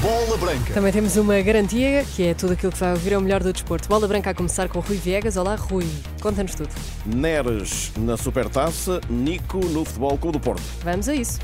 Bola Branca. Também temos uma garantia, que é tudo aquilo que vai ouvir ao melhor do desporto. Bola Branca a começar com o Rui Viegas. Olá, Rui. Conta-nos tudo. Neres na Supertaça, Nico no Futebol Clube do Porto. Vamos a isso.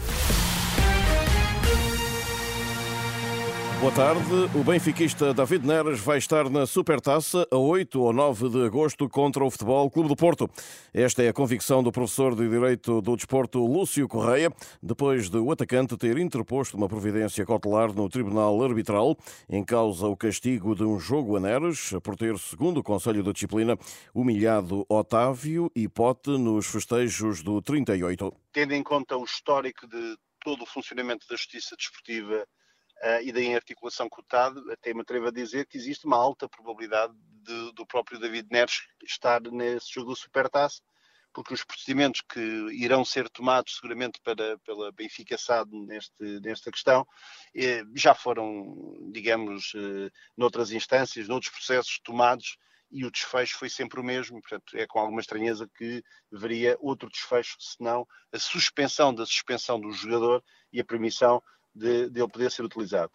Boa tarde. O benfiquista David Neres vai estar na Supertaça a 8 ou 9 de agosto contra o Futebol Clube do Porto. Esta é a convicção do professor de Direito do Desporto Lúcio Correia, depois de o atacante ter interposto uma providência cautelar no Tribunal Arbitral em causa o castigo de um jogo a Neres por ter, segundo o Conselho de Disciplina, humilhado Otávio e Pote nos festejos do 38. Tendo em conta o histórico de todo o funcionamento da justiça desportiva uh, e da articulação com o TAD, até me atrevo a dizer que existe uma alta probabilidade de, do próprio David Neres estar nesse jogo do Supertaça, porque os procedimentos que irão ser tomados seguramente para, pela Benfica SAD neste, nesta questão eh, já foram, digamos, eh, noutras instâncias, noutros processos tomados e o desfecho foi sempre o mesmo, portanto é com alguma estranheza que veria outro desfecho, senão a suspensão da suspensão do jogador e a permissão de, de ele poder ser utilizado.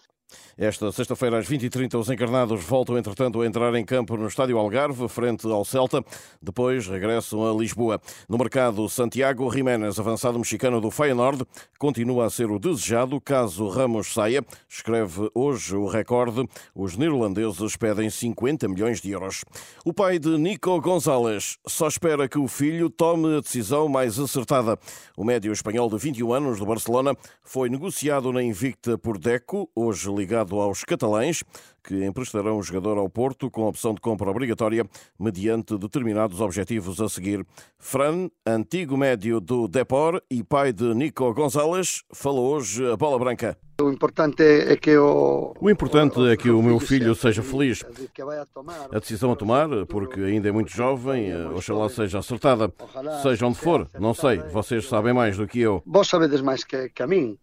Esta sexta-feira, às 20h30, os encarnados voltam, entretanto, a entrar em campo no Estádio Algarve, frente ao Celta. Depois regressam a Lisboa. No mercado, Santiago Jiménez, avançado mexicano do Feyenoord, continua a ser o desejado caso Ramos saia. Escreve hoje o recorde. Os neerlandeses pedem 50 milhões de euros. O pai de Nico Gonzalez só espera que o filho tome a decisão mais acertada. O médio espanhol de 21 anos, do Barcelona, foi negociado na Invicta por Deco, hoje ligado aos catalães, que emprestarão o jogador ao Porto com opção de compra obrigatória mediante determinados objetivos a seguir. Fran, antigo médio do Depor e pai de Nico Gonzalez, falou hoje a bola branca. O importante é que o... o importante é que o meu filho seja feliz. A decisão a tomar, porque ainda é muito jovem, oxalá seja acertada. Seja onde for, não sei, vocês sabem mais do que eu. Vós sabedes mais que, que a mim.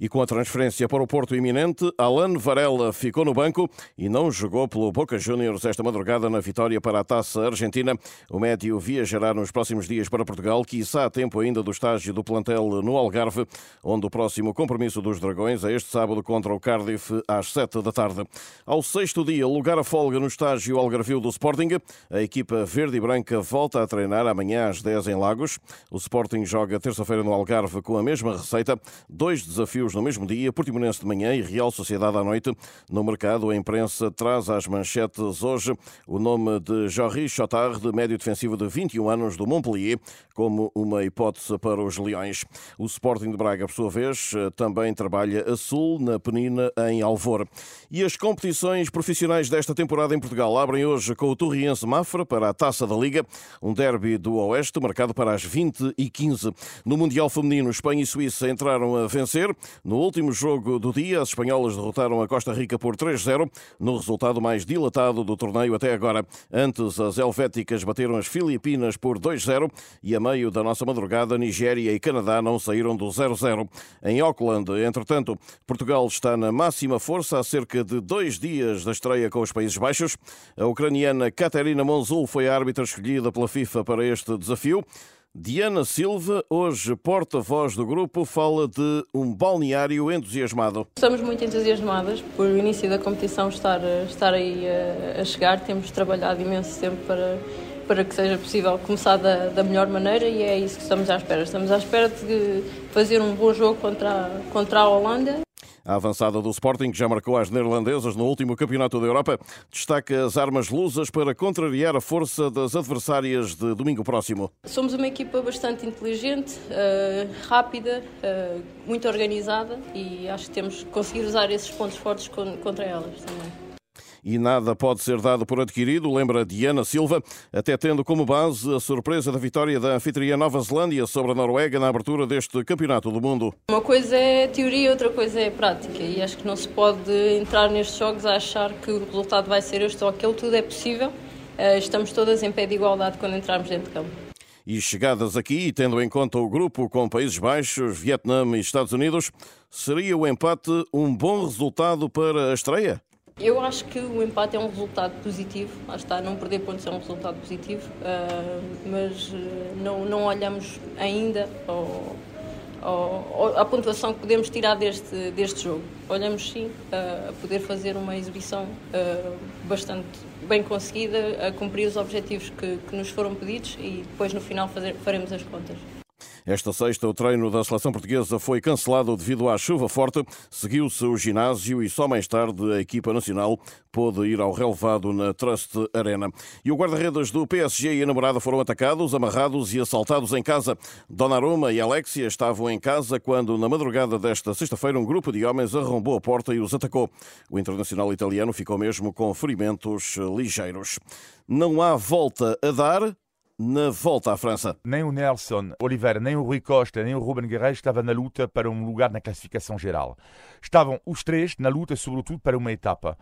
E com a transferência para o Porto iminente, Alan Varela ficou no banco e não jogou pelo Boca Juniors esta madrugada na vitória para a Taça Argentina. O médio viajará nos próximos dias para Portugal, quiçá a tempo ainda do estágio do plantel no Algarve, onde o próximo compromisso dos Dragões é este sábado contra o Cardiff às sete da tarde. Ao sexto dia, lugar a folga no estágio Algarvio do Sporting. A equipa verde e branca volta a treinar amanhã às 10 em Lagos. O Sporting joga terça-feira no Algarve com a mesma receita. Dois desafios no mesmo dia, Portimonense de manhã e Real Sociedade à noite. No mercado, a imprensa traz às manchetes hoje o nome de Jorri Chotard, de médio defensivo de 21 anos do Montpellier, como uma hipótese para os Leões. O Sporting de Braga, por sua vez, também trabalha a sul, na Penina, em Alvor. E as competições profissionais desta temporada em Portugal abrem hoje com o Torriense Mafra para a Taça da Liga, um derby do Oeste marcado para as 20 e 15. No Mundial Feminino, Espanha e Suíça entraram a vencer. No último jogo do dia, as espanholas derrotaram a Costa Rica por 3-0, no resultado mais dilatado do torneio até agora. Antes, as helvéticas bateram as Filipinas por 2-0 e a meio da nossa madrugada, Nigéria e Canadá não saíram do 0-0. Em Auckland, entretanto, Portugal está na máxima força há cerca de dois dias da estreia com os Países Baixos. A ucraniana Katerina Monzul foi a árbitra escolhida pela FIFA para este desafio. Diana Silva, hoje porta-voz do grupo, fala de um balneário entusiasmado. Estamos muito entusiasmadas por o início da competição estar, estar aí a, a chegar. Temos trabalhado imenso tempo para, para que seja possível começar da, da, melhor maneira e é isso que estamos à espera. Estamos à espera de fazer um bom jogo contra, contra a Holanda a avançada do Sporting, que já marcou as neerlandesas no último Campeonato da Europa, destaca as armas lusas para contrariar a força das adversárias de domingo próximo. Somos uma equipa bastante inteligente, uh, rápida, uh, muito organizada e acho que temos que conseguir usar esses pontos fortes contra elas também e nada pode ser dado por adquirido, lembra Diana Silva, até tendo como base a surpresa da vitória da anfitriã Nova Zelândia sobre a Noruega na abertura deste Campeonato do Mundo. Uma coisa é teoria, outra coisa é prática e acho que não se pode entrar nestes jogos a achar que o resultado vai ser este ou aquele, tudo é possível. Eh, estamos todas em pé de igualdade quando entrarmos dentro de campo. E chegadas aqui, tendo em conta o grupo com Países Baixos, Vietnã e Estados Unidos, seria o empate um bom resultado para a estreia? Eu acho que o empate é um resultado positivo, lá está, não perder pontos é um resultado positivo, uh, mas uh, não, não olhamos ainda ao, ao, à pontuação que podemos tirar deste, deste jogo. Olhamos sim a, poder fazer uma exibição uh, bastante bem conseguida, a cumprir os objetivos que, que nos foram pedidos e depois no final fazer, faremos as contas. Esta sexta, o treino da seleção portuguesa foi cancelado devido à chuva forte. Seguiu-se o ginásio e só mais tarde a equipa nacional pôde ir ao relevado na Trust Arena. E o guarda-redes do PSG e a namorada foram atacados, amarrados e assaltados em casa. Donnarumma e Alexia estavam em casa quando, na madrugada desta sexta-feira, um grupo de homens arrombou a porta e os atacou. O internacional italiano ficou mesmo com ferimentos ligeiros. Não há volta a dar na volta à França. Nem o Nelson Oliveira, nem o Rui Costa, nem o Ruben Guerreiro estavam na luta para um lugar na classificação geral. Estavam os três na luta, sobretudo, para uma etapa.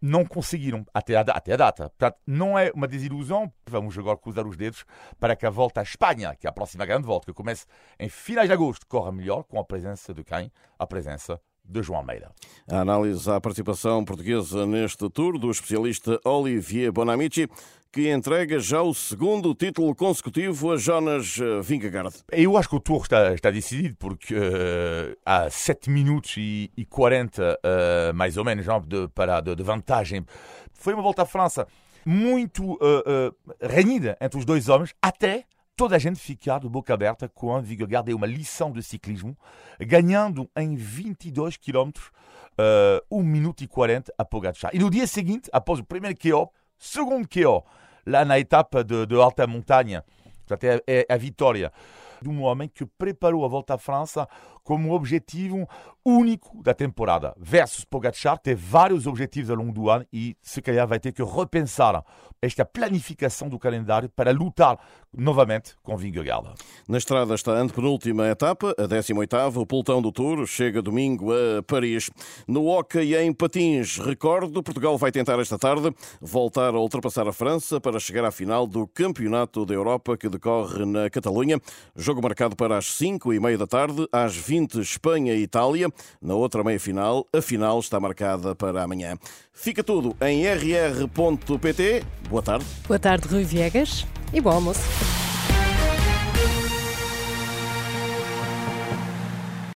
Não conseguiram até a, até a data. Portanto, não é uma desilusão. Vamos agora cruzar os dedos para que a volta à Espanha, que é a próxima grande volta, que começa em finais de agosto, corra melhor com a presença de quem? A presença de João Almeida. A análise à participação portuguesa neste tour do especialista Olivier Bonamici, que entrega já o segundo título consecutivo a Jonas eh, Vingegaard. Eu acho que o tour está, está decidido porque uh, há 7 minutos e, e 40, uh, eh, mais ou menos, de, para, de, de, vantagem. Foi uma volta à França muito uh, renhida entre os dois homens, até toda a gente ficar de boca aberta com a Vingegaard deu uma lição de ciclismo, ganhando em 22 km, uh, 1 minuto e 40 a Pogacar. E no dia seguinte, após o primeiro KO, segundo KO, lá na etapa de, de alta montanha, portanto é, é a vitória de um homem que preparou a volta à França como objetivo único da temporada. Versus Pogacar, tem vários objetivos ao longo do ano e se calhar vai ter que repensar esta planificação do calendário para lutar novamente com Vingegaard. Na estrada está a antepenúltima etapa, a 18ª, o pelotão do Tour, chega domingo a Paris. No hockey em patins, recordo, Portugal vai tentar esta tarde voltar a ultrapassar a França para chegar à final do Campeonato da Europa que decorre na Catalunha. Jogo marcado para as 5 e meia da tarde, às 20 20, Espanha e Itália. Na outra meia-final, a final está marcada para amanhã. Fica tudo em rr.pt. Boa tarde. Boa tarde, Rui Viegas, e bom almoço.